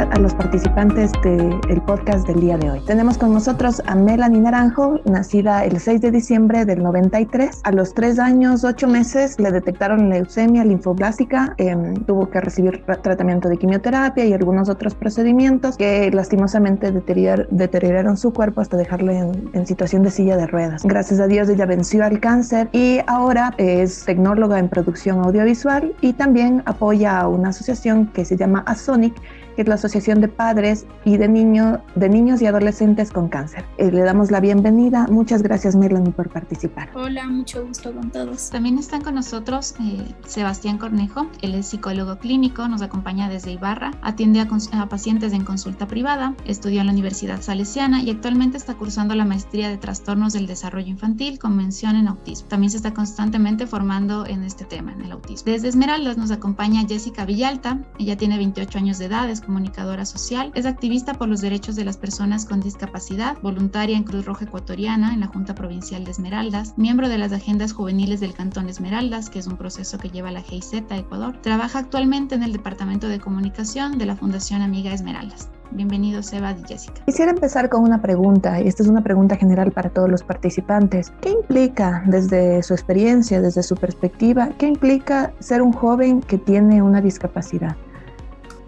a los participantes del podcast del día de hoy. Tenemos con nosotros a Melanie Naranjo, nacida el 6 de diciembre del 93. A los 3 años, 8 meses le detectaron leucemia linfoblástica, em, tuvo que recibir tratamiento de quimioterapia y algunos otros procedimientos que lastimosamente deterioraron su cuerpo hasta dejarle en, en situación de silla de ruedas. Gracias a Dios ella venció al cáncer y ahora es tecnóloga en producción audiovisual y también apoya a una asociación que se llama ASONIC que es la Asociación de Padres y de, Niño, de Niños y Adolescentes con Cáncer. Eh, le damos la bienvenida. Muchas gracias, Melanie, por participar. Hola, mucho gusto con todos. También están con nosotros eh, Sebastián Cornejo. Él es psicólogo clínico, nos acompaña desde Ibarra, atiende a, a pacientes en consulta privada, estudió en la Universidad Salesiana y actualmente está cursando la maestría de trastornos del desarrollo infantil con mención en autismo. También se está constantemente formando en este tema, en el autismo. Desde Esmeraldas nos acompaña Jessica Villalta. Ella tiene 28 años de edad, comunicadora social, es activista por los derechos de las personas con discapacidad, voluntaria en Cruz Roja Ecuatoriana en la Junta Provincial de Esmeraldas, miembro de las agendas juveniles del Cantón Esmeraldas, que es un proceso que lleva la GIZ Ecuador. Trabaja actualmente en el Departamento de Comunicación de la Fundación Amiga Esmeraldas. Bienvenidos, Seba y Jessica. Quisiera empezar con una pregunta, y esta es una pregunta general para todos los participantes. ¿Qué implica, desde su experiencia, desde su perspectiva, qué implica ser un joven que tiene una discapacidad?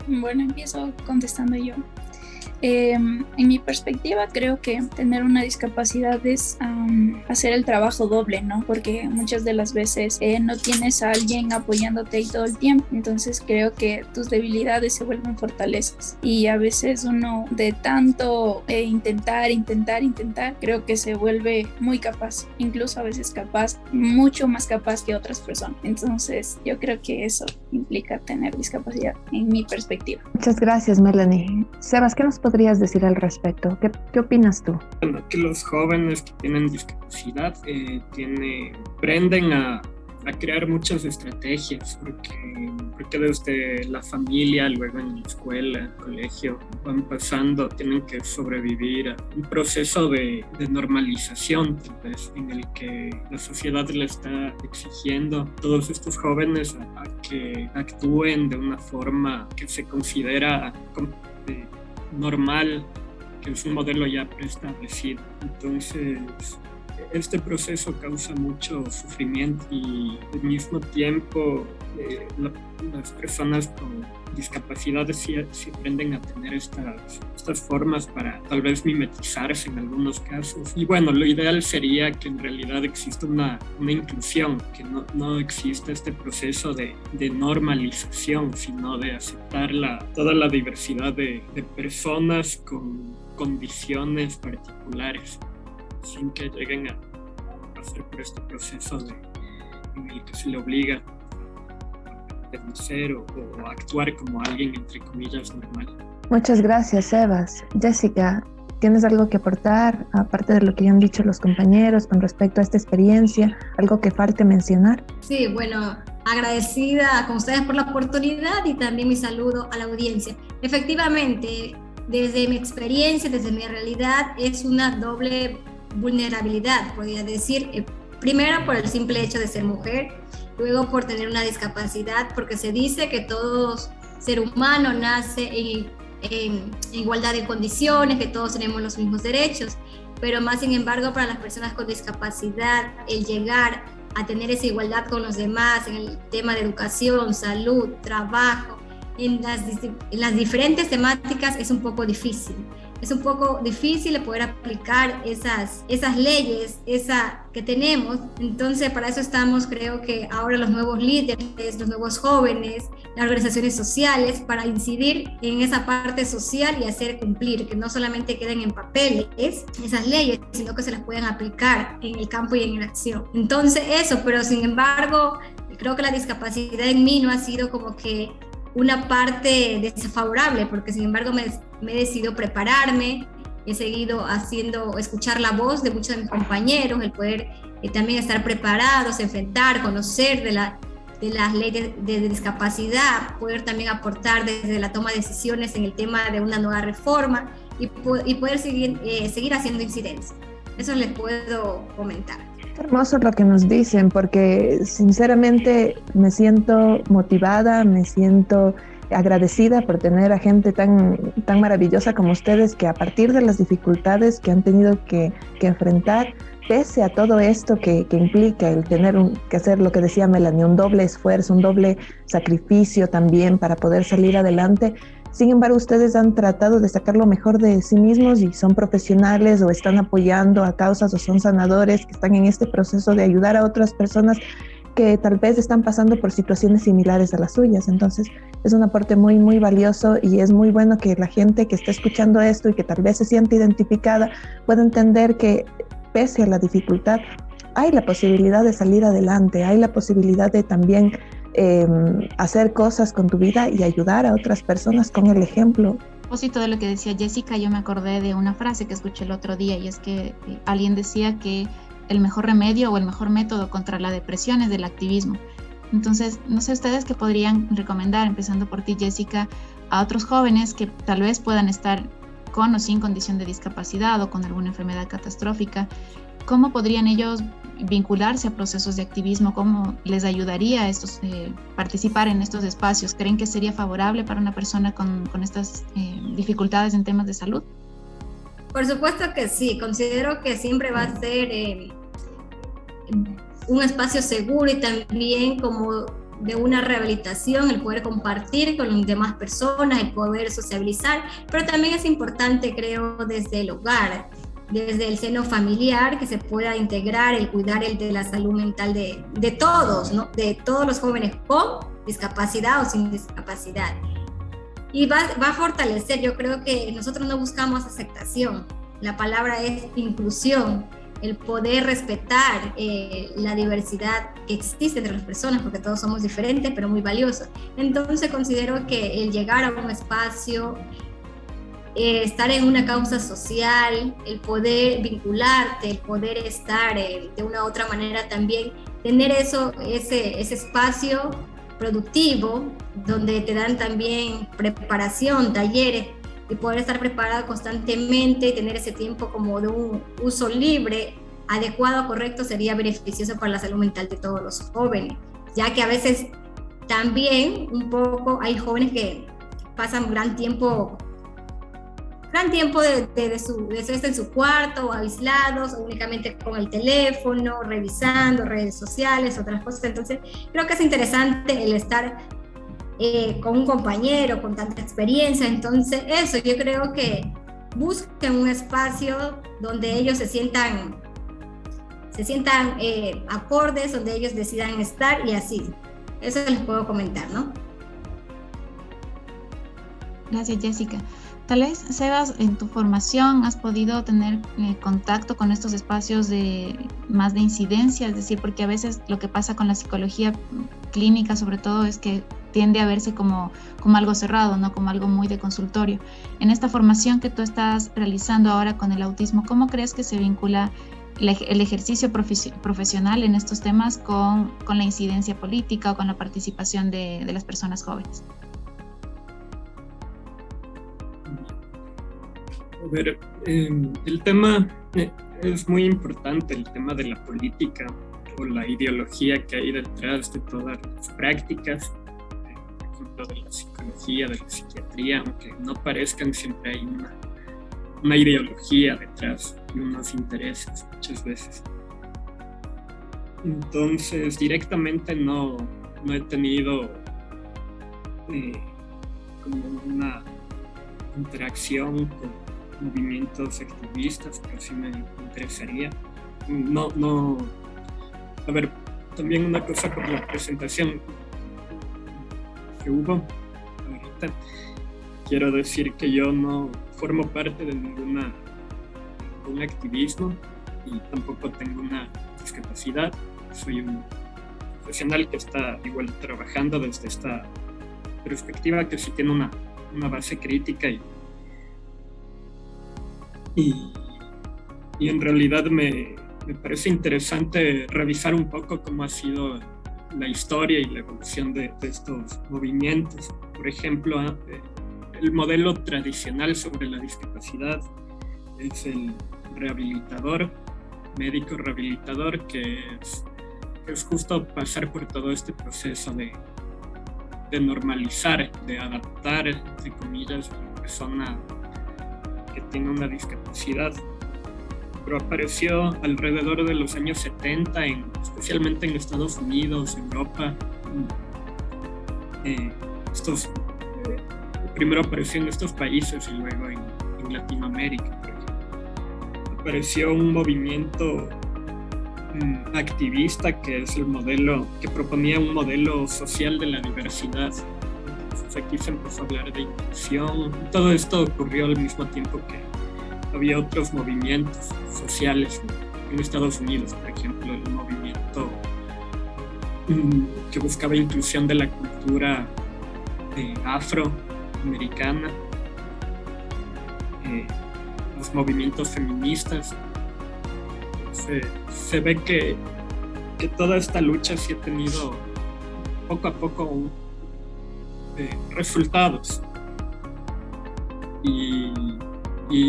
Bueno, empiezo contestando yo. Em, en mi perspectiva, creo que tener una discapacidad es hacer el trabajo doble, ¿no? Porque muchas de las veces eh, no tienes a alguien apoyándote ahí todo el tiempo. Entonces creo que tus debilidades se vuelven fortalezas. Y a veces uno de tanto eh, intentar, intentar, intentar, creo que se vuelve muy capaz. Incluso a veces capaz, mucho más capaz que otras personas. Entonces yo creo que eso implica tener discapacidad en mi perspectiva. Muchas gracias, Melanie. Sebas, ¿qué nos podrías decir al respecto? ¿Qué, qué opinas tú? Bueno, que los jóvenes que tienen discapacidad eh, tiene, a, a, crear muchas estrategias, porque, porque desde la familia, luego en la escuela, el colegio, van pasando, tienen que sobrevivir a un proceso de, de normalización, en el que la sociedad le está exigiendo a todos estos jóvenes a, a que actúen de una forma que se considera normal, que es un modelo ya preestablecido. Entonces, este proceso causa mucho sufrimiento y al mismo tiempo eh, las personas con discapacidades sí, aprenden a tener estas, estas formas para tal vez mimetizarse en algunos casos. Y bueno, lo ideal sería que en realidad exista una, una inclusión, que no, no exista este proceso de, de, normalización, sino de aceptar la, toda la diversidad de, de personas con condiciones particulares, sin que lleguen a pasar por este proceso de, en el que se le obliga o, o, actuar como alguien, entre comillas, normal. Muchas gracias, Sebas. Jessica, ¿tienes algo que aportar, aparte de lo que ya han dicho los compañeros con respecto a esta experiencia? ¿Algo que falte mencionar? Sí, bueno, agradecida con ustedes por la oportunidad y también mi saludo a la audiencia. Efectivamente, desde mi experiencia, desde mi realidad, es una doble vulnerabilidad, podría decir. Eh, primero, por el simple hecho de ser mujer luego por tener una discapacidad, porque se dice que todo ser humano nace en, igualdad de condiciones, que todos tenemos los mismos derechos, pero más sin embargo para las personas con discapacidad, el llegar a tener esa igualdad con los demás en el tema de educación, salud, trabajo, en las, en las diferentes temáticas es un poco difícil es un poco difícil de poder aplicar esas, esas leyes esa que tenemos. Entonces, para eso estamos, creo que ahora los nuevos líderes, los nuevos jóvenes, las organizaciones sociales, para incidir en esa parte social y hacer cumplir, que no solamente queden en papeles esas leyes, sino que se las puedan aplicar en el campo y en la acción. Entonces, eso, pero sin embargo, creo que la discapacidad en mí no ha sido como que una parte desfavorable, porque sin embargo me, me he decidido prepararme, he seguido haciendo, escuchar la voz de muchos de mis compañeros, el poder eh, también estar preparados, enfrentar, conocer de, la, de las leyes de, discapacidad, poder también aportar desde la toma de decisiones en el tema de una nueva reforma y, y poder seguir, eh, seguir haciendo incidencia. Eso les puedo comentar hermoso lo que nos dicen, porque sinceramente me siento motivada, me siento agradecida por tener a gente tan, tan maravillosa como ustedes que a partir de las dificultades que han tenido que, que enfrentar, pese a todo esto que, que implica el tener un, que hacer lo que decía Melanie, un doble esfuerzo, un doble sacrificio también para poder salir adelante, sin embargo, ustedes han tratado de sacar lo mejor de sí mismos y son profesionales o están apoyando a causas o son sanadores que están en este proceso de ayudar a otras personas que tal vez están pasando por situaciones similares a las suyas. Entonces, es un aporte muy, muy valioso y es muy bueno que la gente que está escuchando esto y que tal vez se siente identificada pueda entender que pese a la dificultad, hay la posibilidad de salir adelante, hay la posibilidad de también Em, hacer cosas con tu vida y ayudar a otras personas con el ejemplo. A propósito de lo que decía Jessica, yo me acordé de una frase que escuché el otro día y es que eh, alguien decía que el mejor remedio o el mejor método contra la depresión es el activismo. Entonces, no sé ustedes qué podrían recomendar, empezando por ti, Jessica, a otros jóvenes que tal vez puedan estar con o sin condición de discapacidad o con alguna enfermedad catastrófica. ¿Cómo podrían ellos vincularse a procesos de activismo, cómo les ayudaría a estos, eh, participar en estos espacios. ¿Creen que sería favorable para una persona con, con estas eh, dificultades en temas de salud? Por supuesto que sí, considero que siempre va a ser eh, un espacio seguro y también como de una rehabilitación, el poder compartir con las demás personas, el poder sociabilizar, pero también es importante, creo, desde el hogar, desde el seno familiar, que se pueda integrar el cuidar el de la salud mental de, de todos, ¿no? de todos los jóvenes con discapacidad o sin discapacidad. Y va, va a fortalecer, yo creo que nosotros no buscamos aceptación, la palabra es inclusión, el poder respetar eh, la diversidad que existe entre las personas, porque todos somos diferentes, pero muy valiosos. Entonces considero que el llegar a un espacio eh, estar en una causa social, el poder vincularte, el poder estar eh, de una u otra manera también, tener eso, ese, ese espacio productivo donde te dan también preparación, talleres y poder estar preparado constantemente y tener ese tiempo como de un uso libre, adecuado, correcto, sería beneficioso para la salud mental de todos los jóvenes, ya que a veces también un poco hay jóvenes que pasan gran tiempo gran tiempo de, de, su, de estar en su cuarto o aislados únicamente con el teléfono, revisando redes sociales, otras cosas. Entonces, creo que es interesante el estar eh, con un compañero con tanta experiencia. Entonces, eso, yo creo que busquen un espacio donde ellos se sientan se sientan eh, acordes, donde ellos decidan estar y así. Eso les puedo comentar, ¿no? Gracias, Jessica. Tal vez, Sebas, en tu formación has podido tener eh, contacto con estos espacios de más de incidencia, es decir, porque a veces lo que pasa con la psicología clínica, sobre todo, es que tiende a verse como, como algo cerrado, no como algo muy de consultorio. En esta formación que tú estás realizando ahora con el autismo, ¿cómo crees que se vincula el ejercicio profesional en estos temas con, con, la incidencia política o con la participación de, de las personas jóvenes? Ver, em, el tema eh, es muy importante, el tema de la política o la ideología que hay detrás de todas las prácticas, por ejemplo, de la psicología, de la psiquiatría, aunque no parezcan, siempre hay una, una ideología detrás y unos intereses muchas veces. Entonces, directamente no, no he tenido eh, como una interacción con movimientos activistas, sí me interesaría. No, no, a ver, también una cosa con la presentación que hubo ahorita. Quiero decir que yo no formo parte de ninguna un activismo y tampoco tengo una discapacidad. Soy un profesional que está igual trabajando desde esta perspectiva que sí tiene una, una base crítica y y, en realidad me, me, parece interesante revisar un poco cómo ha sido la historia y la evolución de, estos movimientos. Por ejemplo, ah, eh, el modelo tradicional sobre la discapacidad es el rehabilitador, médico rehabilitador, que es, es justo pasar por todo este proceso de, de normalizar, de adaptar, entre comillas, a la persona que tiene una discapacidad. Pero apareció alrededor de los años 70, en, especialmente en Estados Unidos, Europa. Eh, estos, eh, primero apareció en estos países y luego en, en Latinoamérica. Apareció un movimiento mm, activista que es el modelo, que proponía un modelo social de la diversidad. Aquí se empezó a hablar de inclusión. Todo esto ocurrió al mismo tiempo que había otros movimientos sociales en Estados Unidos, por ejemplo, el movimiento mm, que buscaba inclusión de la cultura eh, afroamericana, eh, los movimientos feministas. Se, se ve que, que, toda esta lucha sí ha tenido poco a poco resultados. Y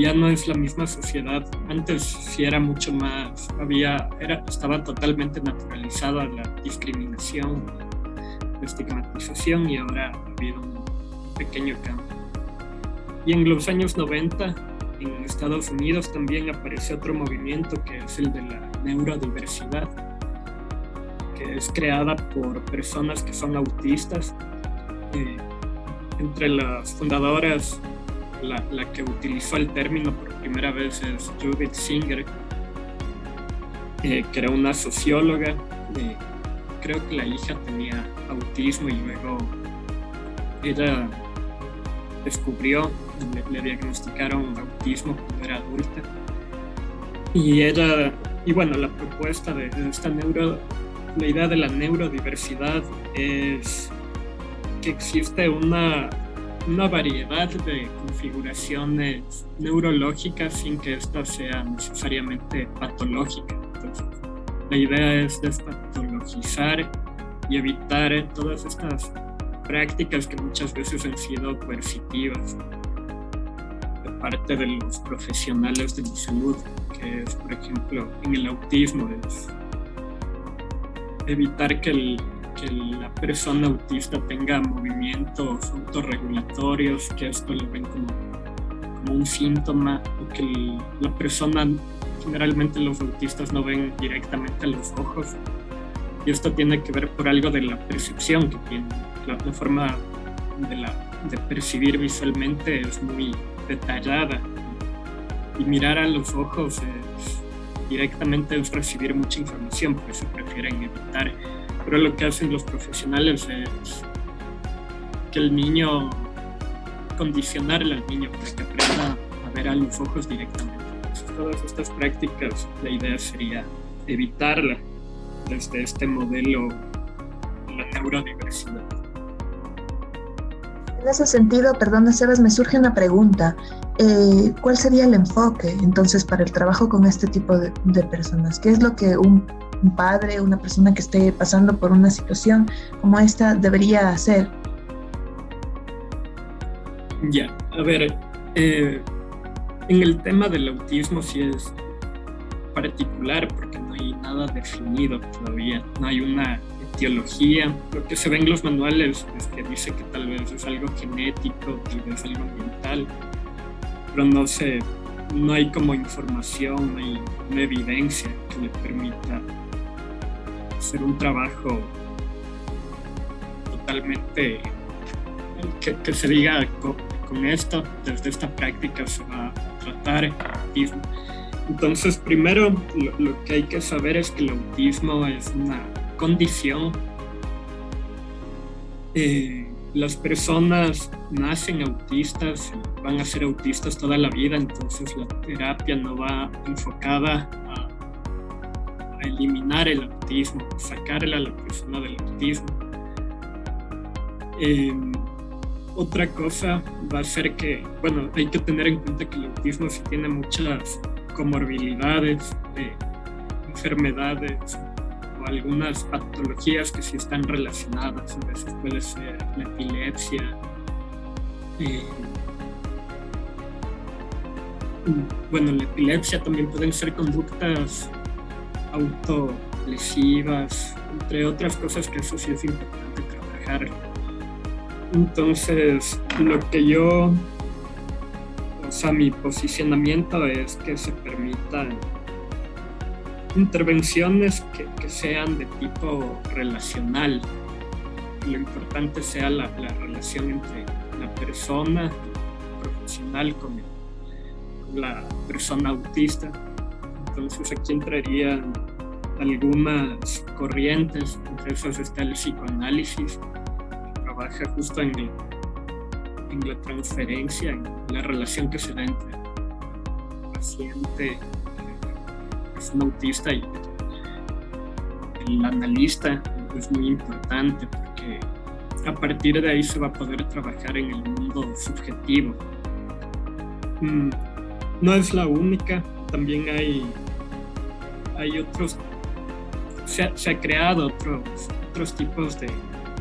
ya no es la misma sociedad. Antes sí era mucho más, había, era, estaba totalmente naturalizada la discriminación, la estigmatización y ahora ha habido un pequeño cambio. Y en los años 90 en Estados Unidos también apareció otro movimiento que es el de la neurodiversidad, que es creada por personas que son autistas. Entre las fundadoras la, que utilizó el término por primera vez es Judith Singer, eh, que era una socióloga. Eh, creo que la hija tenía autismo y luego ella descubrió, le, diagnosticaron autismo cuando era adulta. Y ella, y bueno, la propuesta de esta neuro, la idea de la neurodiversidad es que existe una una variedad de configuraciones neurológicas sin que esta sea necesariamente patológica. Entonces, la idea es despatologizar y evitar todas estas prácticas que muchas veces han sido coercitivas de parte de los profesionales de la salud, que es, por ejemplo, en el autismo, es evitar que el que la persona autista tenga movimientos autorregulatorios, que esto lo ven como, como un síntoma, o que la persona, generalmente los autistas no ven directamente a los ojos, y esto tiene que ver por algo de la percepción que tiene, la, forma de, la, de percibir visualmente es muy detallada, y mirar a los ojos es, directamente es recibir mucha información, por eso prefieren evitar pero lo que hacen los profesionales es que el niño, condicionarle al niño para que aprenda a ver a los ojos directamente. Entonces, todas estas prácticas, la idea sería evitarla desde este modelo de la neurodiversidad. En ese sentido, perdona Sebas, me surge una pregunta. Eh, ¿Cuál sería el enfoque entonces para el trabajo con este tipo de, de personas? ¿Qué es lo que un un padre, una persona que esté pasando por una situación como esta debería hacer? Ya, a ver, eh, en el tema del autismo sí es particular porque no hay nada definido todavía, no hay una etiología. Lo que se ve en los manuales es que dice que tal vez es algo genético, tal vez algo ambiental, pero no sé, no hay como información, no hay una evidencia que le permita hacer un trabajo totalmente que, se diga con, esto, desde esta práctica se va a tratar el autismo. Entonces, primero lo, que hay que saber es que el autismo es una condición. Eh, las personas nacen autistas, van a ser autistas toda la vida, entonces la terapia no va enfocada eliminar el autismo, sacarle a la persona del autismo. Em, otra cosa va a ser que, bueno, hay que tener en cuenta que el autismo sí tiene muchas comorbilidades, enfermedades o algunas patologías que sí están relacionadas. A veces puede ser la epilepsia. Eh, bueno, la epilepsia también pueden ser conductas autolesivas, entre otras cosas que eso sí es importante trabajar. Entonces, lo que yo, o sea, mi posicionamiento es que se permitan intervenciones que, sean de tipo relacional. Lo importante sea la, relación entre la persona profesional con, la persona autista. Entonces aquí entrarían algunas corrientes, entre está el psicoanálisis, que trabaja justo en, la transferencia, en la relación que se da entre el paciente un autista y el analista es muy importante porque a partir de ahí se va a poder trabajar en el mundo subjetivo. Mm, no es la única, también hay, hay otros, se ha, creado otros, otros tipos de,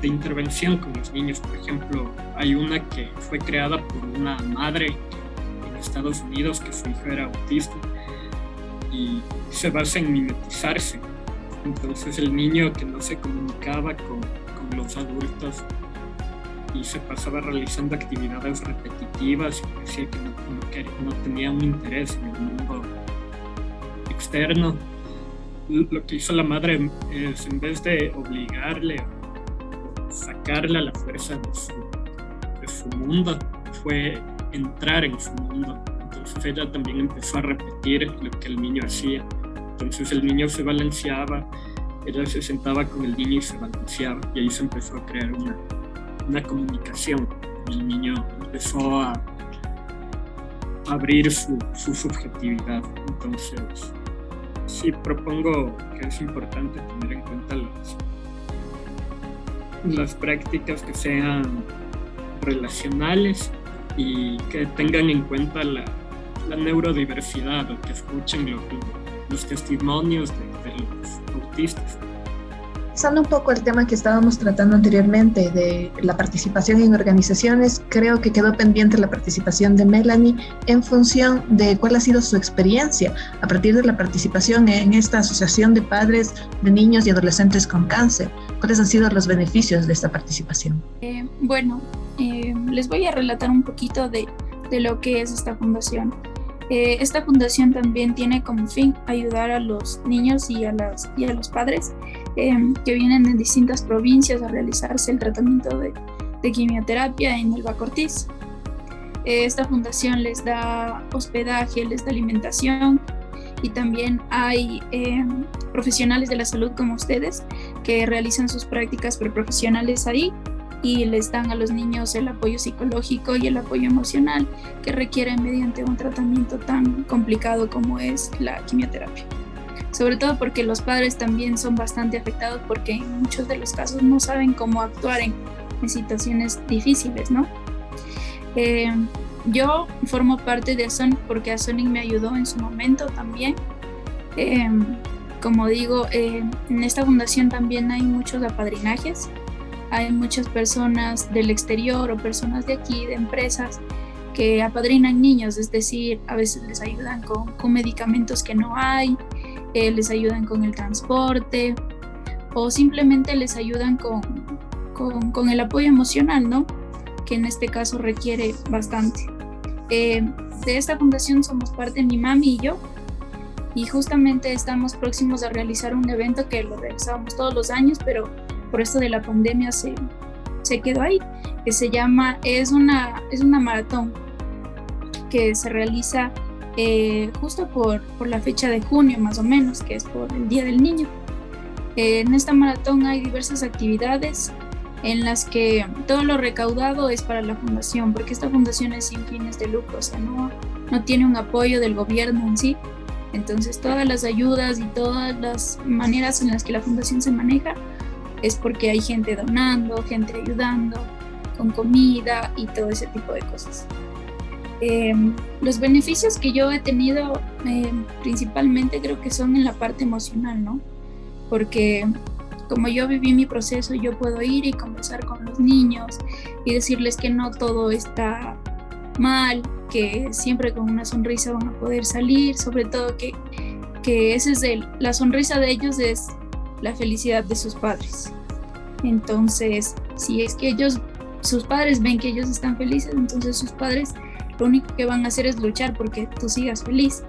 de intervención con los niños. Por ejemplo, hay una que fue creada por una madre en Estados Unidos que su hijo era autista y se basa en mimetizarse. Entonces el niño que no se comunicaba con, con los adultos y se pasaba realizando actividades repetitivas y decía que no, no, tenía un interés en el mundo externo. Lo que hizo la madre es, en vez de obligarle sacarle a la fuerza de su, de su mundo, fue entrar en su mundo entonces ella también empezó a repetir lo que el niño hacía. Entonces el niño se balanceaba, ella se sentaba con el niño y se balanceaba. Y ahí se empezó a crear una, una comunicación. El niño empezó a abrir su, su subjetividad. Entonces, sí propongo que es importante tener en cuenta las, las prácticas que sean relacionales y que tengan en cuenta la, la neurodiversidad o que escuchen los testimonios de, de los autistas. Pasando un poco el tema que estábamos tratando anteriormente de la participación en organizaciones, creo que quedó pendiente la participación de Melanie en función de cuál ha sido su experiencia a partir de la participación en esta asociación de padres de niños y adolescentes con cáncer. ¿Cuáles han sido los beneficios de esta participación? Eh, bueno, eh, les voy a relatar un poquito de, de lo que es esta fundación. Eh, esta fundación también tiene como fin ayudar a los niños y a, las, y a los padres em, que vienen de distintas provincias a realizarse el tratamiento de, quimioterapia en el Bacortiz. Eh, esta fundación les da hospedaje, les da alimentación y también hay profesionales de la salud como ustedes que realizan sus prácticas preprofesionales ahí y les dan a los niños el apoyo psicológico y el apoyo emocional que requieren mediante un tratamiento tan complicado como es la quimioterapia. Sobre todo porque los padres también son bastante afectados porque en muchos de los casos no saben cómo actuar en, situaciones difíciles, ¿no? Eh, yo formo parte de Sonic porque Sonic me ayudó en su momento también. Eh, como digo, eh, en esta fundación también hay muchos apadrinajes hay muchas personas del exterior o personas de aquí, de empresas, que apadrinan niños, es decir, a veces les ayudan con, medicamentos que no hay, eh, les ayudan con el transporte o simplemente les ayudan con, con, el apoyo emocional, ¿no? Que en este caso requiere bastante. Eh, de esta fundación somos parte mi mami y yo, y justamente estamos próximos a realizar un evento que lo realizamos todos los años, pero por esto de la pandemia se, se quedó ahí, que se llama, es una, es una maratón que se realiza eh, justo por, por, la fecha de junio más o menos, que es por el Día del Niño. Eh, en esta maratón hay diversas actividades en las que todo lo recaudado es para la fundación, porque esta fundación es sin fines de lucro, o sea, no, no tiene un apoyo del gobierno en sí. Entonces todas las ayudas y todas las maneras en las que la fundación se maneja es porque hay gente donando, gente ayudando con comida y todo ese tipo de cosas. Em, los beneficios que yo he tenido em, principalmente creo que son en la parte emocional, ¿no? Porque como yo viví mi proceso, yo puedo ir y conversar con los niños y decirles que no todo está mal, que siempre con una sonrisa van a poder salir, sobre todo que, que ese es el, la sonrisa de ellos es la felicidad de sus padres. Entonces, si es que ellos sus padres ven que ellos están felices, entonces sus padres lo único que van a hacer es luchar porque tú sigas feliz.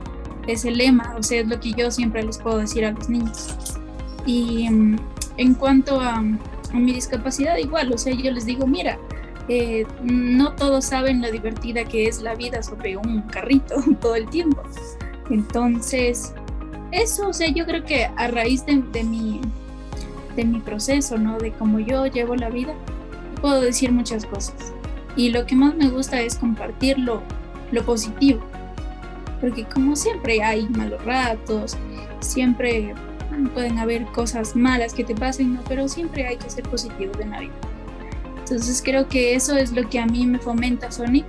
Es el lema, o sea, es lo que yo siempre les puedo decir a los niños. Y mm, en cuanto a, mi discapacidad, igual, o sea, yo les digo, mira, eh, no todos saben lo divertida que es la vida sobre un carrito todo el tiempo. Entonces, eso, o sea, yo creo que a raíz de, mi, de mi proceso, ¿no? De cómo yo llevo la vida, puedo decir muchas cosas. Y lo que más me gusta es compartir lo, positivo. Porque como siempre hay malos ratos, siempre pueden haber cosas malas que te pasen, ¿no? pero siempre hay que ser positivo de la vida. Entonces creo que eso es lo que a mí me fomenta Sonic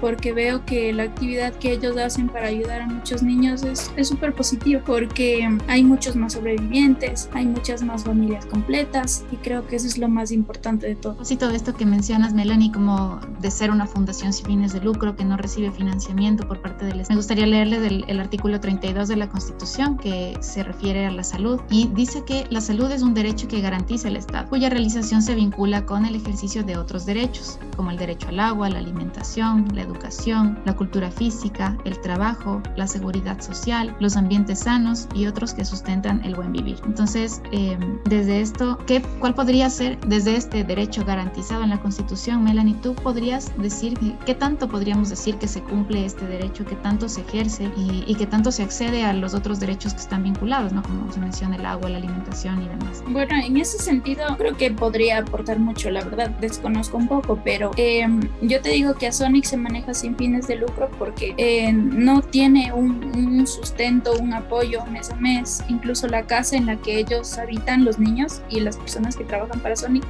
porque veo que la actividad que ellos hacen para ayudar a muchos niños es súper positivo, porque hay muchos más sobrevivientes, hay muchas más familias completas y creo que eso es lo más importante de todo. Sí, todo esto que mencionas, Melanie, como de ser una fundación sin fines de lucro que no recibe financiamiento por parte del Estado. Me gustaría leerle del el artículo 32 de la Constitución que se refiere a la salud y dice que la salud es un derecho que garantiza el Estado, cuya realización se vincula con el ejercicio de otros derechos, como el derecho al agua, la alimentación, la educación, la cultura física, el trabajo, la seguridad social, los ambientes sanos y otros que sustentan el buen vivir. Entonces, em, desde esto, ¿qué, ¿cuál podría ser desde este derecho garantizado en la Constitución, Melanie? ¿Tú podrías decir qué tanto podríamos decir que se cumple este derecho, qué tanto se ejerce y, y qué tanto se accede a los otros derechos que están vinculados, ¿no? como se menciona el agua, la alimentación y demás? Bueno, en ese sentido creo que podría aportar mucho, la verdad, desconozco un poco, pero em, yo te digo que a Sonic se maneja sin fines de lucro porque eh, no tiene un, sustento, un apoyo mes a mes. Incluso la casa en la que ellos habitan, los niños y las personas que trabajan para Sonic,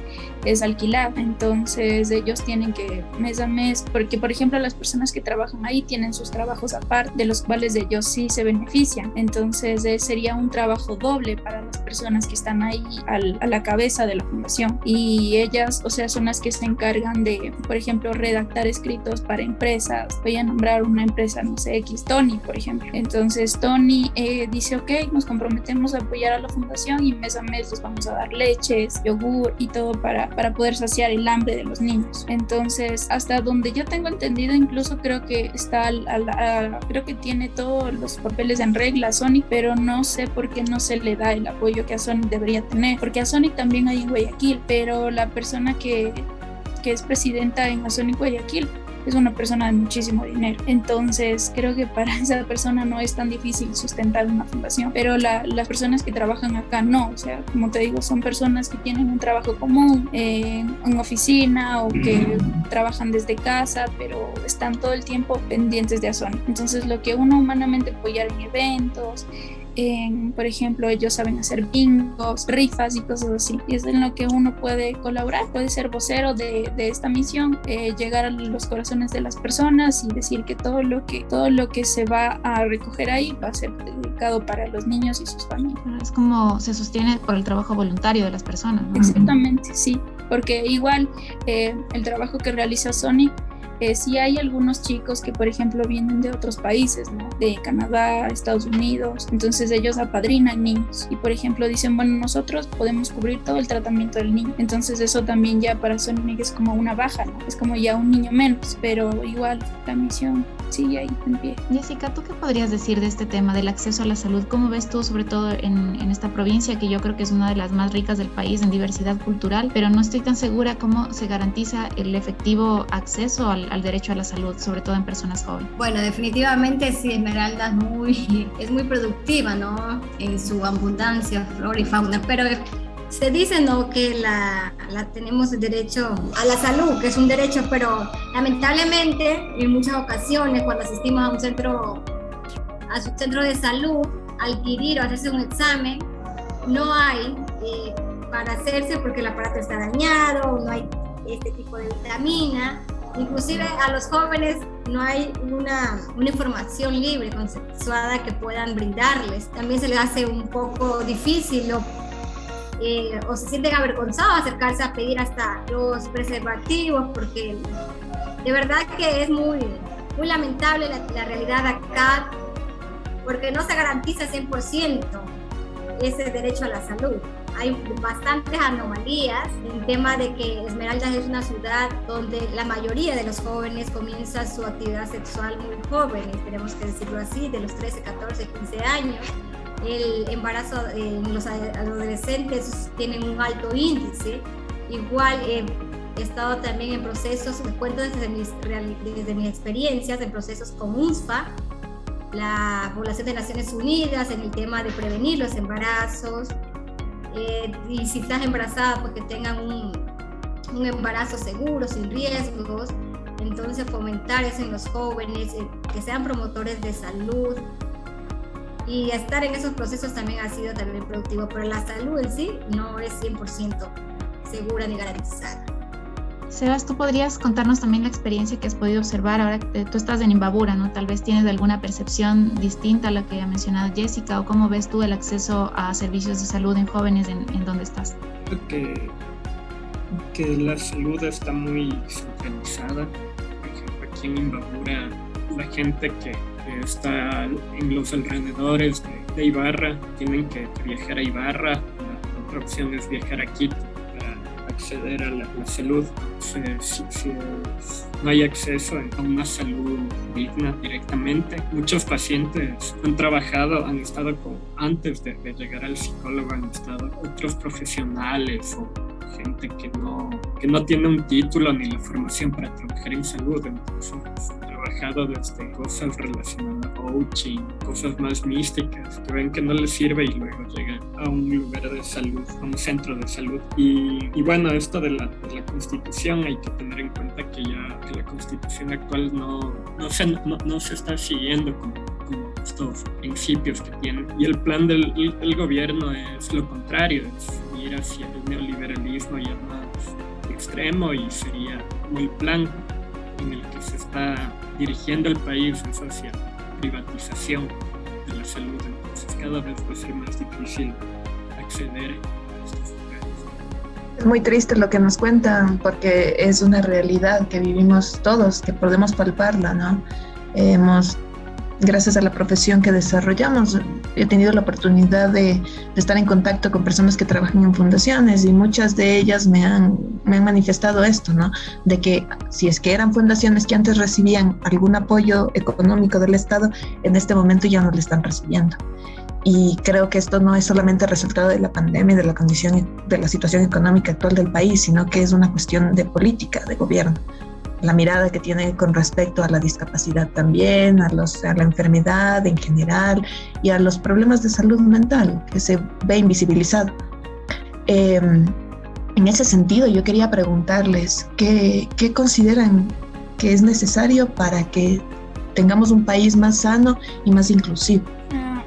es alquilar. Entonces ellos tienen que mes a mes, porque por ejemplo las personas que trabajan ahí tienen sus trabajos aparte, de los cuales ellos sí se benefician. Entonces eh, sería un trabajo doble para las personas que están ahí a la cabeza de la fundación. Y ellas, o sea, son las que se encargan de, por ejemplo, redactar escritos para empresas. Voy a nombrar una empresa, no sé, X, Tony, por ejemplo. Entonces Tony eh, dice, ok, nos comprometemos a apoyar a la fundación y mes a mes les vamos a dar leches, yogur y todo para, para poder saciar el hambre de los niños. Entonces, hasta donde yo tengo entendido, incluso creo que está, creo que tiene todos los papeles en regla Sony, pero no sé por qué no se le da el apoyo que a Sony debería tener, porque a Sony también hay en Guayaquil, pero la persona que, que es presidenta en Sony Guayaquil es una persona de muchísimo dinero. Entonces creo que para esa persona no es tan difícil sustentar una fundación, pero las personas que trabajan acá no, o sea, como te digo, son personas que tienen un trabajo común en oficina o que trabajan desde casa, pero están todo el tiempo pendientes de Azón. Entonces lo que uno humanamente apoyar en eventos, por ejemplo, ellos saben hacer bingos, rifas y cosas así. Y es en lo que uno puede colaborar, puede ser vocero de, de esta misión, eh, llegar a los corazones de las personas y decir que todo lo que todo lo que se va a recoger ahí va a ser dedicado para los niños y sus familias. Es como se sostiene por el trabajo voluntario de las personas. Exactamente, sí, porque igual eh, el trabajo que realiza Sonic eh, sí hay algunos chicos que, por ejemplo, vienen de otros países, de Canadá, Estados Unidos, entonces ellos apadrinan niños y, por ejemplo, dicen, bueno, nosotros podemos cubrir todo el tratamiento del niño, entonces eso también ya para Sonic es como una baja, ¿no? es como ya un niño menos, pero igual la misión sigue ahí en pie. Jessica, ¿tú qué podrías decir de este tema del acceso a la salud? ¿Cómo ves tú, sobre todo en, en esta provincia, que yo creo que es una de las más ricas del país en diversidad cultural, pero no estoy tan segura cómo se garantiza el efectivo acceso al, al derecho a la salud, sobre todo en personas jóvenes? Bueno, definitivamente sí, Esmeralda es muy, es muy productiva, ¿no? En su abundancia, flora y fauna, pero se dice no que la, la, tenemos el derecho a la salud, que es un derecho, pero lamentablemente en muchas ocasiones cuando asistimos a un centro a su centro de salud, adquirir o hacerse un examen, no hay eh, para hacerse porque el aparato está dañado, no hay este tipo de vitamina, inclusive a los jóvenes no hay una, una, información libre, consensuada que puedan brindarles. También se les hace un poco difícil eh, o se sienten avergonzados acercarse a pedir hasta los preservativos, porque de verdad que es muy, muy lamentable la, realidad acá, porque no se garantiza 100% ese derecho a la salud. Hay bastantes anomalías en tema de que Esmeraldas es una ciudad donde la mayoría de los jóvenes comienza su actividad sexual muy jóvenes, tenemos que decirlo así, de los 13, 14, 15 años. El embarazo en los adolescentes tienen un alto índice. Igual eh, he estado también en procesos, me cuento desde mis, desde experiencias, en procesos con UNSPA, la población de Naciones Unidas en el tema de prevenir los embarazos eh, y si estás embarazada pues que tengan un, un, embarazo seguro, sin riesgos, entonces fomentar eso en los jóvenes, eh, que sean promotores de salud y estar en esos procesos también ha sido también productivo, pero la salud en sí no es 100% segura ni garantizada. Sebas, tú podrías contarnos también la experiencia que has podido observar ahora que tú estás en Imbabura, ¿no? Tal vez tienes alguna percepción distinta a la que ha mencionado Jessica o cómo ves tú el acceso a servicios de salud en jóvenes en, en donde estás. Creo que, que la salud está muy centralizada. Por ejemplo, aquí en Imbabura, la gente que, está en los alrededores de, Ibarra tienen que viajar a Ibarra. La otra opción es viajar a Quito acceder a la, salud, si, no hay acceso a una salud digna directamente. Muchos pacientes han trabajado, han estado antes de, llegar al psicólogo, han estado otros profesionales o gente que no, que no tiene un título ni la formación para trabajar en salud, entonces trabajado desde cosas relacionadas a coaching, cosas más místicas, que ven que no les sirve y luego llegan a un lugar de salud, a un centro de salud. Y, y bueno, esto de la, de la, constitución hay que tener en cuenta que ya que la constitución actual no, no, se, no, no se está siguiendo como, como, estos principios que tiene. Y el plan del el gobierno es lo contrario, es ir hacia el neoliberalismo ya más extremo y sería el plan en el que se está dirigiendo el país es hacia privatización de la salud. Entonces cada vez va a ser más difícil acceder a estos lugares. Es muy triste lo que nos cuentan porque es una realidad que vivimos todos, que podemos palparla, ¿no? Hemos gracias a la profesión que desarrollamos, he tenido la oportunidad de, de, estar en contacto con personas que trabajan en fundaciones y muchas de ellas me han, me han manifestado esto, ¿no? De que si es que eran fundaciones que antes recibían algún apoyo económico del Estado, en este momento ya no le están recibiendo. Y creo que esto no es solamente resultado de la pandemia, de la condición, de la situación económica actual del país, sino que es una cuestión de política, de gobierno la mirada que tiene con respecto a la discapacidad también, a, los, a la enfermedad en general y a los problemas de salud mental que se ve invisibilizado. Eh, en ese sentido, yo quería preguntarles qué, qué consideran que es necesario para que tengamos un país más sano y más inclusivo. Ah,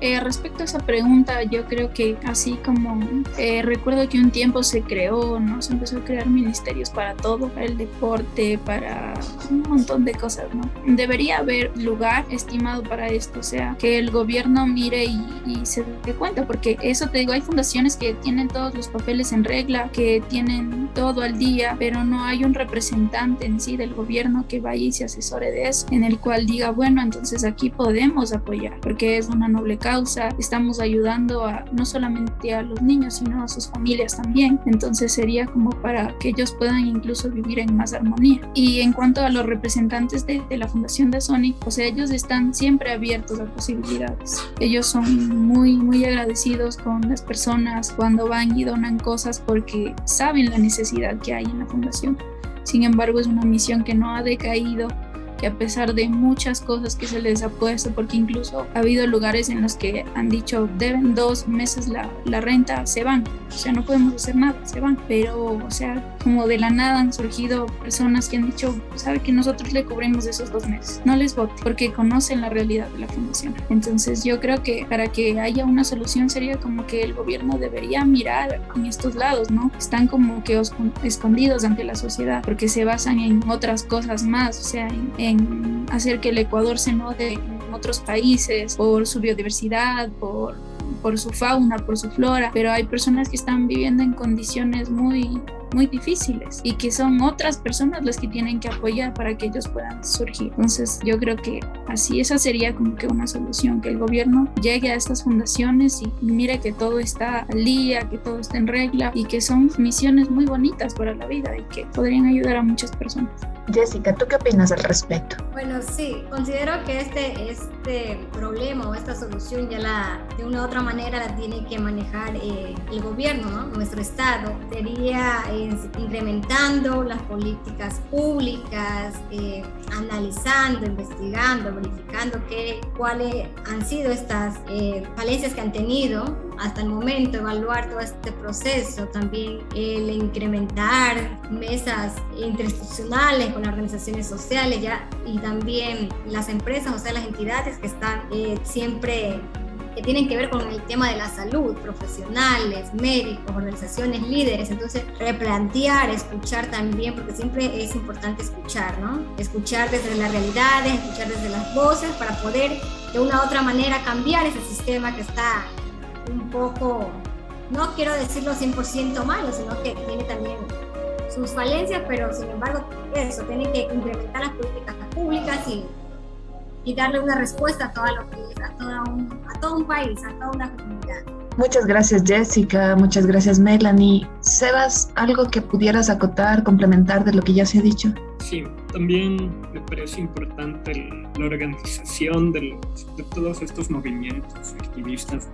eh, respecto a esa pregunta, yo creo que así como eh, recuerdo que un tiempo se creó, ¿no? Se empezó a crear ministerios para todo, para el deporte, para un montón de cosas, ¿no? Debería haber lugar estimado para esto, o sea, que el gobierno mire y, y se dé cuenta, porque eso te digo, hay fundaciones que tienen todos los papeles en regla, que tienen todo al día, pero no hay un representante en sí del gobierno que vaya y se asesore de eso, en el cual diga, bueno, entonces aquí podemos apoyar, porque es una noble causa estamos ayudando a no solamente a los niños, sino a sus familias también. Entonces sería como para que ellos puedan incluso vivir en más armonía. Y en cuanto a los representantes de, de la Fundación de Sonic, o ellos están siempre abiertos a posibilidades. Ellos son muy, muy agradecidos con las personas cuando van y donan cosas porque saben la necesidad que hay en la fundación. Sin embargo, es una misión que no ha decaído que a pesar de muchas cosas que se les ha puesto, porque incluso ha habido lugares en los que han dicho deben dos meses la, la renta, se van, o sea, no podemos hacer nada, se van, pero, o sea, como de la nada han surgido personas que han dicho, sabe que nosotros le cubrimos esos dos meses, no les vote, porque conocen la realidad de la fundación. Entonces yo creo que para que haya una solución sería como que el gobierno debería mirar en estos lados, ¿no? Están como que escondidos ante la sociedad, porque se basan en otras cosas más, o sea, en, en hacer que el Ecuador se note en otros países por su biodiversidad, por, por su fauna, por su flora, pero hay personas que están viviendo en condiciones muy muy difíciles y que son otras personas las que tienen que apoyar para que ellos puedan surgir. Entonces yo creo que así esa sería como que una solución, que el gobierno llegue a estas fundaciones y, mire que todo está al día, que todo está en regla y que son misiones muy bonitas para la vida y que podrían ayudar a muchas personas. Jessica, ¿tú qué opinas al respecto? Bueno, sí, considero que este, este problema o esta solución ya la, de una u otra manera la tiene que manejar eh, el gobierno, ¿no? nuestro Estado. Sería eh, incrementando las políticas públicas, eh, analizando, investigando, verificando qué, cuáles han sido estas falencias que han tenido hasta el momento, evaluar todo este proceso, también el incrementar mesas interinstitucionales con organizaciones sociales ya, y también las empresas, o sea, las entidades que están eh, siempre que tienen que ver con el tema de la salud, profesionales, médicos, organizaciones, líderes. Entonces, replantear, escuchar también, porque siempre es importante escuchar, ¿no? Escuchar desde las realidades, escuchar desde las voces para poder de una u otra manera cambiar ese sistema que está un poco, no quiero decirlo 100% malo, sino que tiene también sus falencias, pero sin embargo, eso, tiene que implementar las políticas públicas y, y darle una respuesta a, todo lo que es, a, toda un, a todo un país, a toda una comunidad. Muchas gracias Jessica, muchas gracias Melanie. Sebas, ¿algo que pudieras acotar, complementar de lo que ya se ha dicho? Sí, también me parece importante la organización de, los, de todos estos movimientos activistas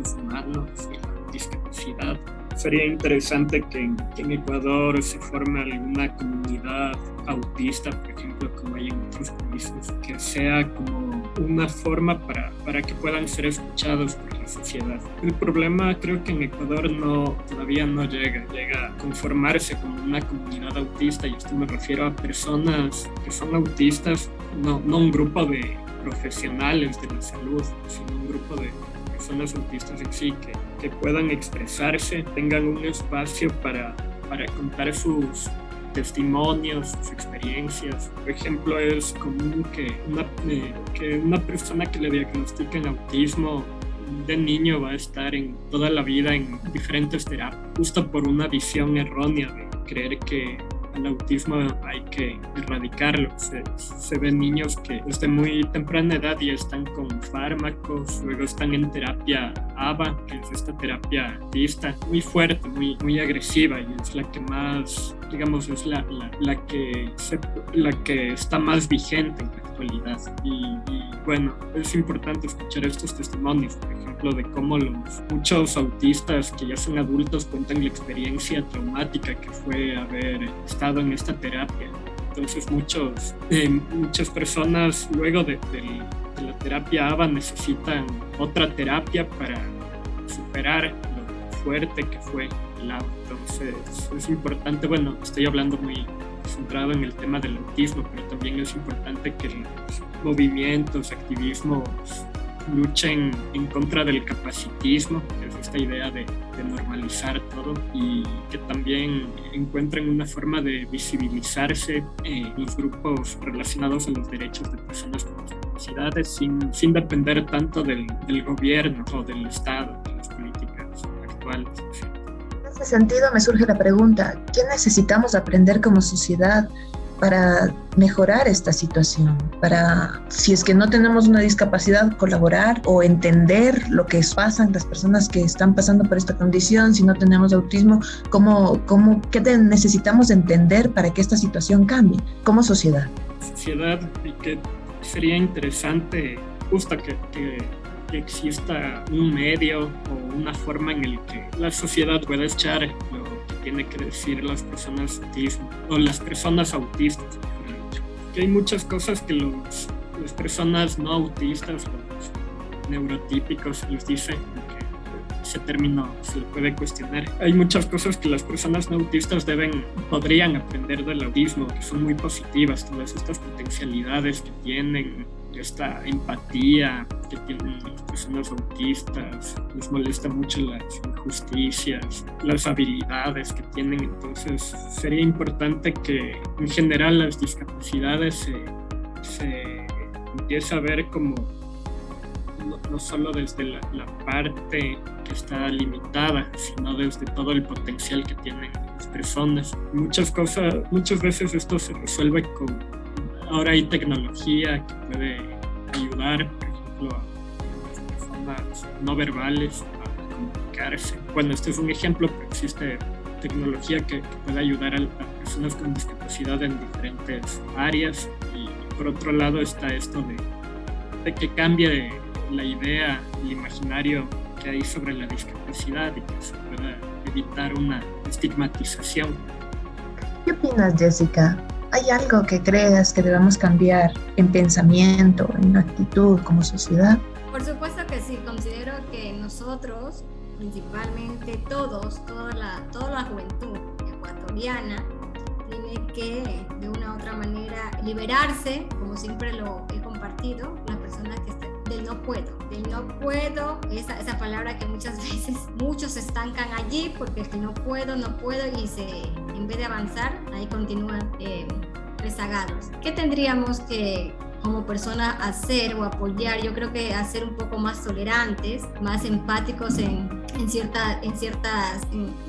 humanos la discapacidad. Sería interesante que en, Ecuador se forme alguna comunidad autista, por ejemplo, como hay en otros países, que sea como una forma para, para que puedan ser escuchados por la sociedad. El problema creo que en Ecuador no, todavía no llega, llega a conformarse como una comunidad autista y esto me refiero a personas que son autistas, no, no un grupo de profesionales de la salud, sino un grupo de personas autistas en sí que, que puedan expresarse, tengan un espacio para, para contar sus testimonios, sus experiencias. Por ejemplo, es común que una, eh, que una persona que le diagnostiquen autismo de niño va a estar en toda la vida en diferentes terapias, justo por una visión errónea de creer que el autismo hay que erradicarlo. Se, se, ven niños que desde muy temprana edad ya están con fármacos, luego están en terapia ABA, que es esta terapia autista, muy fuerte, muy, muy agresiva y es la que más, digamos, es la, la, que, la que está más vigente en actualidad. Y, y bueno, es importante escuchar estos testimonios, por ejemplo, de cómo los muchos autistas que ya son adultos cuentan la experiencia traumática que fue haber estado en esta terapia. Entonces muchos, eh, muchas personas luego de, la terapia ABA necesitan otra terapia para superar lo fuerte que fue el ABA. Entonces es importante, bueno, estoy hablando muy centrado en el tema del autismo, pero también es importante que los movimientos, activismos luchen en contra del capacitismo, que es esta idea de, normalizar todo, y que también encuentren una forma de visibilizarse en los grupos relacionados a los derechos de personas con discapacidades sin, sin depender tanto del, del gobierno o del Estado, de las políticas actuales. Ese sentido me surge la pregunta, ¿qué necesitamos aprender como sociedad para mejorar esta situación, para, si es que no tenemos una discapacidad, colaborar o entender lo que pasan las personas que están pasando por esta condición, si no tenemos autismo, cómo, cómo, qué necesitamos entender para que esta situación cambie como sociedad. Sociedad y que sería interesante justo que, que exista un medio o una forma en el que la sociedad pueda echar tiene que decir las personas autismo, o las personas autistas, Que hay muchas cosas que los, las personas no autistas, los neurotípicos, les dicen que ese término se le puede cuestionar. Hay muchas cosas que las personas no autistas deben, podrían aprender del autismo, que son muy positivas, todas estas potencialidades que tienen, esta empatía que tienen las personas autistas, les molesta mucho las injusticias, las habilidades que tienen, entonces sería importante que en general las discapacidades se, se empiece a ver como no solo desde la, parte que está limitada, sino desde todo el potencial que tienen las personas. Muchas cosas, muchas veces esto se resuelve con, ahora hay tecnología que puede ayudar, por ejemplo, a las personas no verbales a comunicarse. Bueno, este es un ejemplo, pero existe tecnología que, puede ayudar a, personas con discapacidad en diferentes áreas y por otro lado está esto de, de que cambie la idea, el imaginario que hay sobre la discapacidad y que se pueda evitar una estigmatización. ¿Qué opinas, Jessica? ¿Hay algo que creas que debamos cambiar en pensamiento, en actitud como sociedad? Por supuesto que sí, considero que nosotros principalmente todos, toda la, toda la juventud ecuatoriana, tiene que de una u otra manera liberarse, como siempre lo he compartido, las personas que del no puedo, del no puedo, esa, esa palabra que muchas veces muchos estancan allí porque es que no puedo, no puedo y se, en vez de avanzar, ahí continúan eh, rezagados. ¿Qué tendríamos que, como persona hacer o apoyar, yo creo que hacer un poco más tolerantes, más empáticos en, en, cierta, en ciertas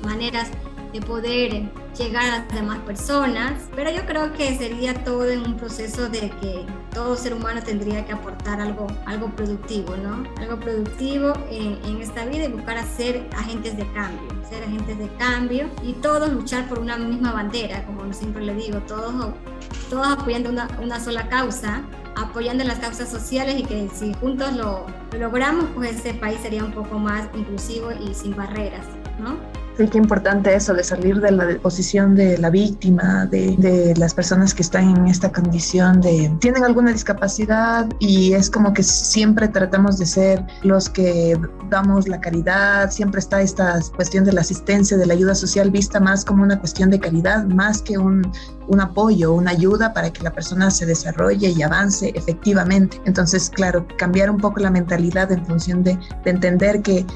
maneras de poder llegar a las demás personas, pero yo creo que sería todo en un proceso de que todo ser humano tendría que aportar algo, algo productivo, ¿no? Algo productivo en, en esta vida y buscar ser agentes de cambio, ser agentes de cambio y todos luchar por una misma bandera, como siempre le digo, todos, todos apoyando una, una sola causa apoyando las causas sociales y que si juntos lo, logramos, pues ese país sería un poco más inclusivo y sin barreras, ¿no? Sí, qué importante eso de salir de la posición de la víctima, de, de, las personas que están en esta condición de tienen alguna discapacidad y es como que siempre tratamos de ser los que damos la caridad, siempre está esta cuestión de la asistencia, de la ayuda social vista más como una cuestión de caridad, más que un, un apoyo, una ayuda para que la persona se desarrolle y avance efectivamente. Entonces, claro, cambiar un poco la mentalidad en función de, de entender que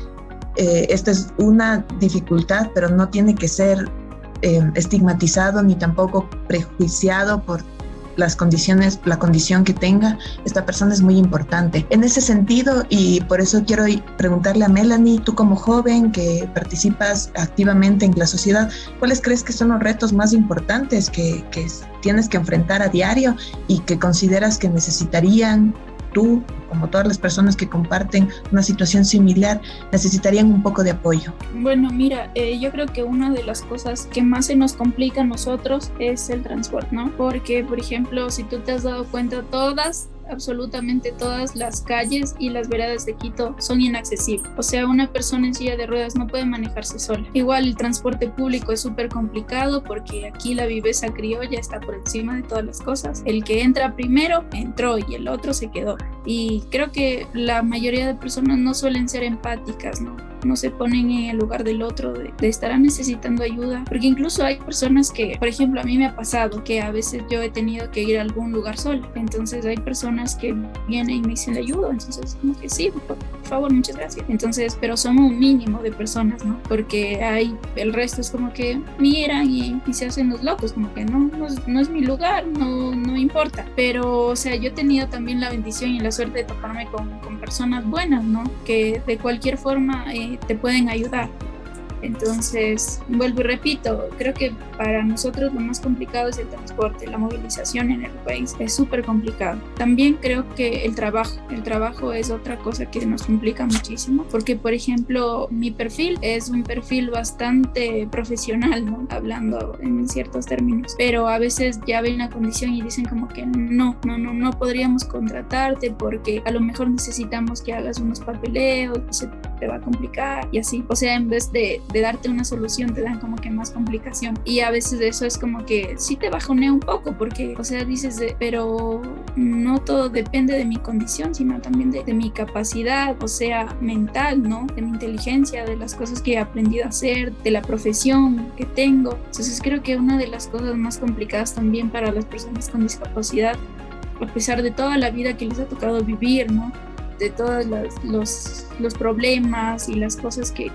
eh, esta es una dificultad, pero no tiene que ser eh, estigmatizado ni tampoco prejuiciado por las condiciones, la condición que tenga, esta persona es muy importante. En ese sentido, y por eso quiero preguntarle a Melanie, tú como joven que participas activamente en la sociedad, ¿cuáles crees que son los retos más importantes que, que tienes que enfrentar a diario y que consideras que necesitarían tú, como todas las personas que comparten una situación similar, necesitarían un poco de apoyo? Bueno, mira, eh, yo creo que una de las cosas que más se nos complica a nosotros es el transporte, ¿no? Porque, por ejemplo, si tú te has dado cuenta, todas absolutamente todas las calles y las veredas de Quito son inaccesibles. O sea, una persona en silla de ruedas no puede manejarse sola. Igual el transporte público es súper complicado porque aquí la viveza criolla está por encima de todas las cosas. El que entra primero entró y el otro se quedó. Y creo que la mayoría de personas no suelen ser empáticas, ¿no? No se ponen en el lugar del otro, de, de necesitando ayuda, porque incluso hay personas que, por ejemplo, a mí me ha pasado que a veces yo he tenido que ir a algún lugar sola, entonces hay personas que vienen y me dicen ayuda, entonces como que sí, por favor, muchas gracias. Entonces, pero somos un mínimo de personas, ¿no? Porque hay, el resto es como que miran y, y se hacen los locos, como que no, no no es mi lugar, no, no importa. Pero, o sea, yo he tenido también la bendición y la suerte de toparme con, con personas buenas, ¿no? Que de cualquier forma eh, te pueden ayudar. Entonces, vuelvo y repito, creo que para nosotros lo más complicado es el transporte, la movilización en el país es súper complicado. También creo que el trabajo, el trabajo es otra cosa que nos complica muchísimo, porque por ejemplo, mi perfil es un perfil bastante profesional, ¿no? hablando en ciertos términos, pero a veces ya ven la condición y dicen como que no, no, no, no podríamos contratarte porque a lo mejor necesitamos que hagas unos papeleos, se te va a complicar y así. O sea, en vez de, de darte una solución, te dan como que más complicación. Y a veces eso es como que sí te bajonea un poco, porque, o sea, dices, de, pero no todo depende de mi condición, sino también de, de, mi capacidad, o sea, mental, ¿no? De mi inteligencia, de las cosas que he aprendido a hacer, de la profesión que tengo. Entonces creo que una de las cosas más complicadas también para las personas con discapacidad, a pesar de toda la vida que les ha tocado vivir, ¿no? De todos los, los, problemas y las cosas que,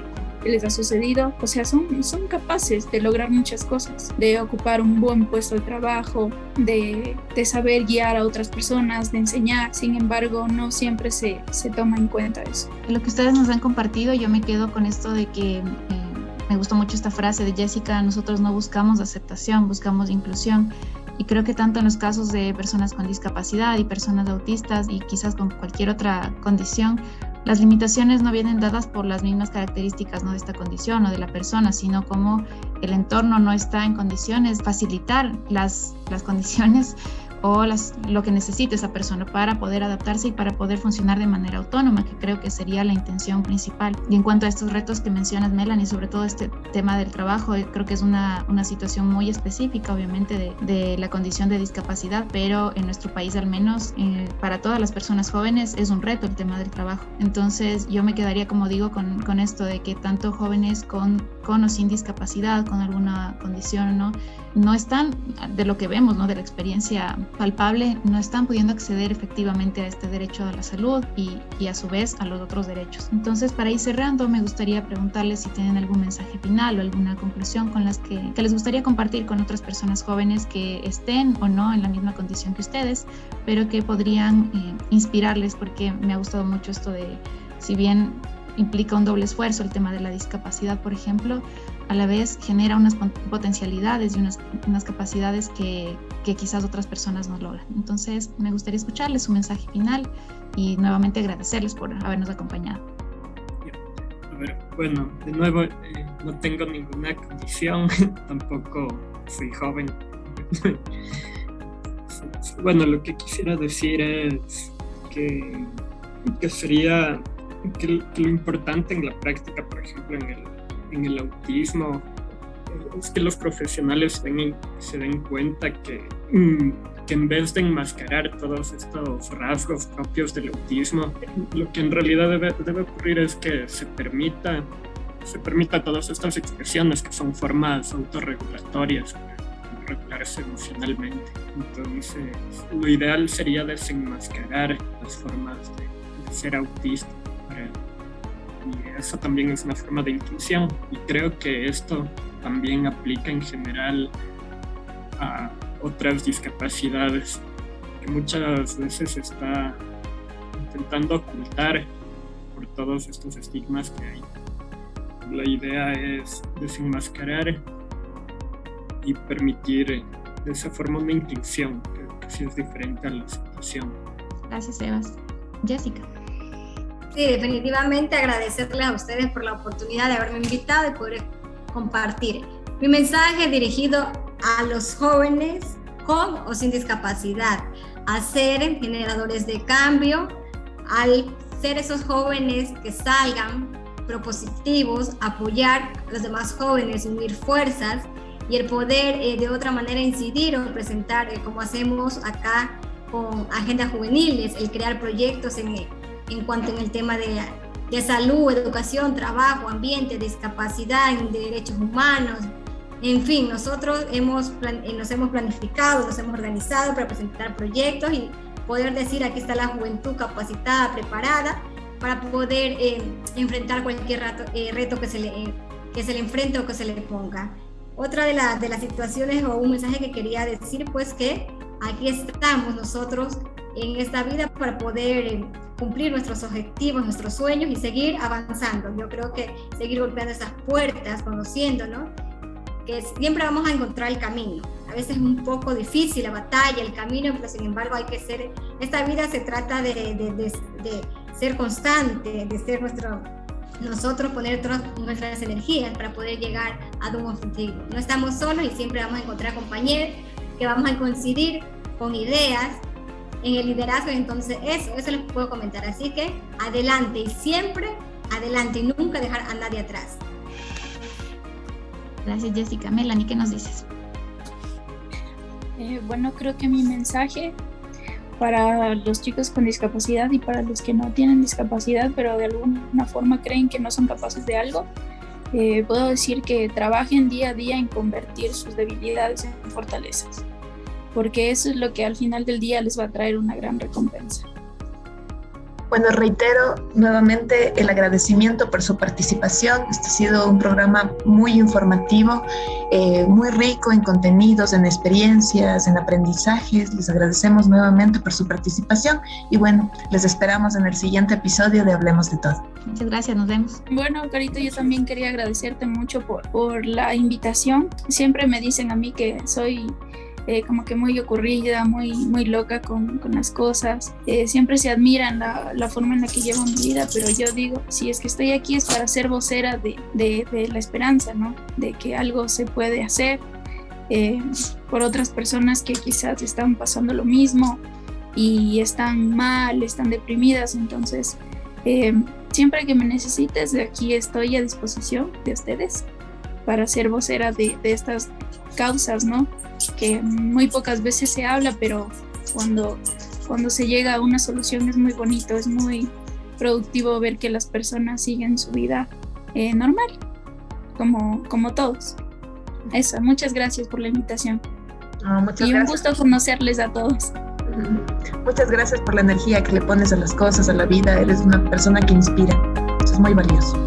les ha sucedido, o sea, son, son capaces de lograr muchas cosas, de ocupar un buen puesto de trabajo, de, de saber guiar a otras personas, de enseñar, sin embargo, no siempre se, se toma en cuenta eso. Lo que ustedes nos han compartido, yo me quedo con esto de que... Eh, me gustó mucho esta frase de Jessica, nosotros no buscamos aceptación, buscamos inclusión. Y creo que tanto en los casos de personas con discapacidad y personas autistas y quizás con cualquier otra condición, las limitaciones no vienen dadas por las mismas características ¿no? de esta condición o de la persona, sino como el entorno no está en condiciones, facilitar las, las condiciones o las, lo que necesite esa persona para poder adaptarse y para poder funcionar de manera autónoma, que creo que sería la intención principal. Y en cuanto a estos retos que mencionas, Melanie, sobre todo este tema del trabajo, eh, creo que es una, una situación muy específica, obviamente, de, de, la condición de discapacidad, pero en nuestro país al menos, eh, para todas las personas jóvenes, es un reto el tema del trabajo. Entonces, yo me quedaría, como digo, con, con esto de que tanto jóvenes con, con o sin discapacidad, con alguna condición, ¿no? no están, de lo que vemos, ¿no? de la experiencia palpable, no están pudiendo acceder efectivamente a este derecho a la salud y, a su vez a los otros derechos. Entonces, para ir cerrando, me gustaría preguntarles si tienen algún mensaje final o alguna conclusión con las que, que les gustaría compartir con otras personas jóvenes que estén o no en la misma condición que ustedes, pero que podrían eh, inspirarles, porque me ha gustado mucho esto de, si bien implica un doble esfuerzo el tema de la discapacidad, por ejemplo, a la vez genera unas potencialidades y unas, unas capacidades que, que, quizás otras personas no logran. Entonces, me gustaría escucharles su mensaje final y nuevamente agradecerles por habernos acompañado. A ver, bueno, de nuevo, eh, no tengo ninguna condición, tampoco soy joven. bueno, lo que quisiera decir es que, que sería que, que lo importante en la práctica, por ejemplo, en el en el autismo es que los profesionales den, se den cuenta que, mm, que, en vez de enmascarar todos estos rasgos propios del autismo, lo que en realidad debe, debe ocurrir es que se permita, se permita todas estas expresiones que son formas autorregulatorias regularse emocionalmente. Entonces, lo ideal sería desenmascarar las formas de, de ser autista y eso también es una forma de inclusión y creo que esto también aplica en general a otras discapacidades que muchas veces está intentando ocultar por todos estos estigmas que hay. La idea es desenmascarar y permitir de esa forma una inclusión que, que sí es diferente a la aceptación. Gracias, Evas. Jessica. Sí, definitivamente agradecerles a ustedes por la oportunidad de haberme invitado y poder compartir. Mi mensaje dirigido a los jóvenes con o sin discapacidad, a ser generadores de cambio, al ser esos jóvenes que salgan propositivos, apoyar a los demás jóvenes, unir fuerzas y el poder eh, de otra manera incidir o presentar, eh, como hacemos acá con agendas juveniles, el crear proyectos en, en cuanto en el tema de, de salud, educación, trabajo, ambiente, discapacidad, de derechos humanos. En fin, nosotros hemos, eh, nos hemos planificado, nos hemos organizado para presentar proyectos y poder decir aquí está la juventud capacitada, preparada para poder eh, enfrentar cualquier rato, eh, reto que se, le, que se le enfrente o que se le ponga. Otra de, la, de las situaciones o un mensaje que quería decir, pues que aquí estamos nosotros en esta vida para poder cumplir nuestros objetivos, nuestros sueños y seguir avanzando. Yo creo que seguir golpeando esas puertas, conociendo, ¿no? Que siempre vamos a encontrar el camino. A veces es un poco difícil la batalla, el camino, pero sin embargo hay que ser, esta vida se trata de, de, de, de ser constante, de ser nuestro, nosotros poner todas nuestras energías para poder llegar a un objetivo. No estamos solos y siempre vamos a encontrar compañeros que vamos a coincidir con ideas en el liderazgo. Entonces, eso, eso les puedo comentar. Así que adelante y siempre adelante y nunca dejar a nadie atrás. Gracias, Jessica. Melanie, ¿qué nos dices? Eh, bueno, creo que mi mensaje para los chicos con discapacidad y para los que no tienen discapacidad, pero de alguna forma creen que no son capaces de algo, eh, puedo decir que trabajen día a día en convertir sus debilidades en fortalezas porque eso es lo que al final del día les va a traer una gran recompensa. Bueno, reitero nuevamente el agradecimiento por su participación. Este ha sido un programa muy informativo, eh, muy rico en contenidos, en experiencias, en aprendizajes. Les agradecemos nuevamente por su participación y bueno, les esperamos en el siguiente episodio de Hablemos de Todo. Muchas gracias, nos vemos. Bueno, Carito, yo también quería agradecerte mucho por, por la invitación. Siempre me dicen a mí que soy eh, como que muy ocurrida, muy, muy loca con, con las cosas. Eh, siempre se admiran la, la, forma en la que llevo mi vida, pero yo digo, si es que estoy aquí es para ser vocera de, de, la esperanza, ¿no? De que algo se puede hacer eh, por otras personas que quizás están pasando lo mismo y están mal, están deprimidas. Entonces, siempre que me necesites, de aquí estoy a disposición de ustedes para ser vocera de, de estas causas, ¿no? que muy pocas veces se habla, pero cuando, cuando se llega a una solución es muy bonito, es muy productivo ver que las personas siguen su vida eh, normal, como, como todos. Eso, muchas gracias por la invitación. y un gusto conocerles a todos. Muchas gracias por la energía que le pones a las cosas, a la vida. Eres una persona que inspira. Eso es muy valioso.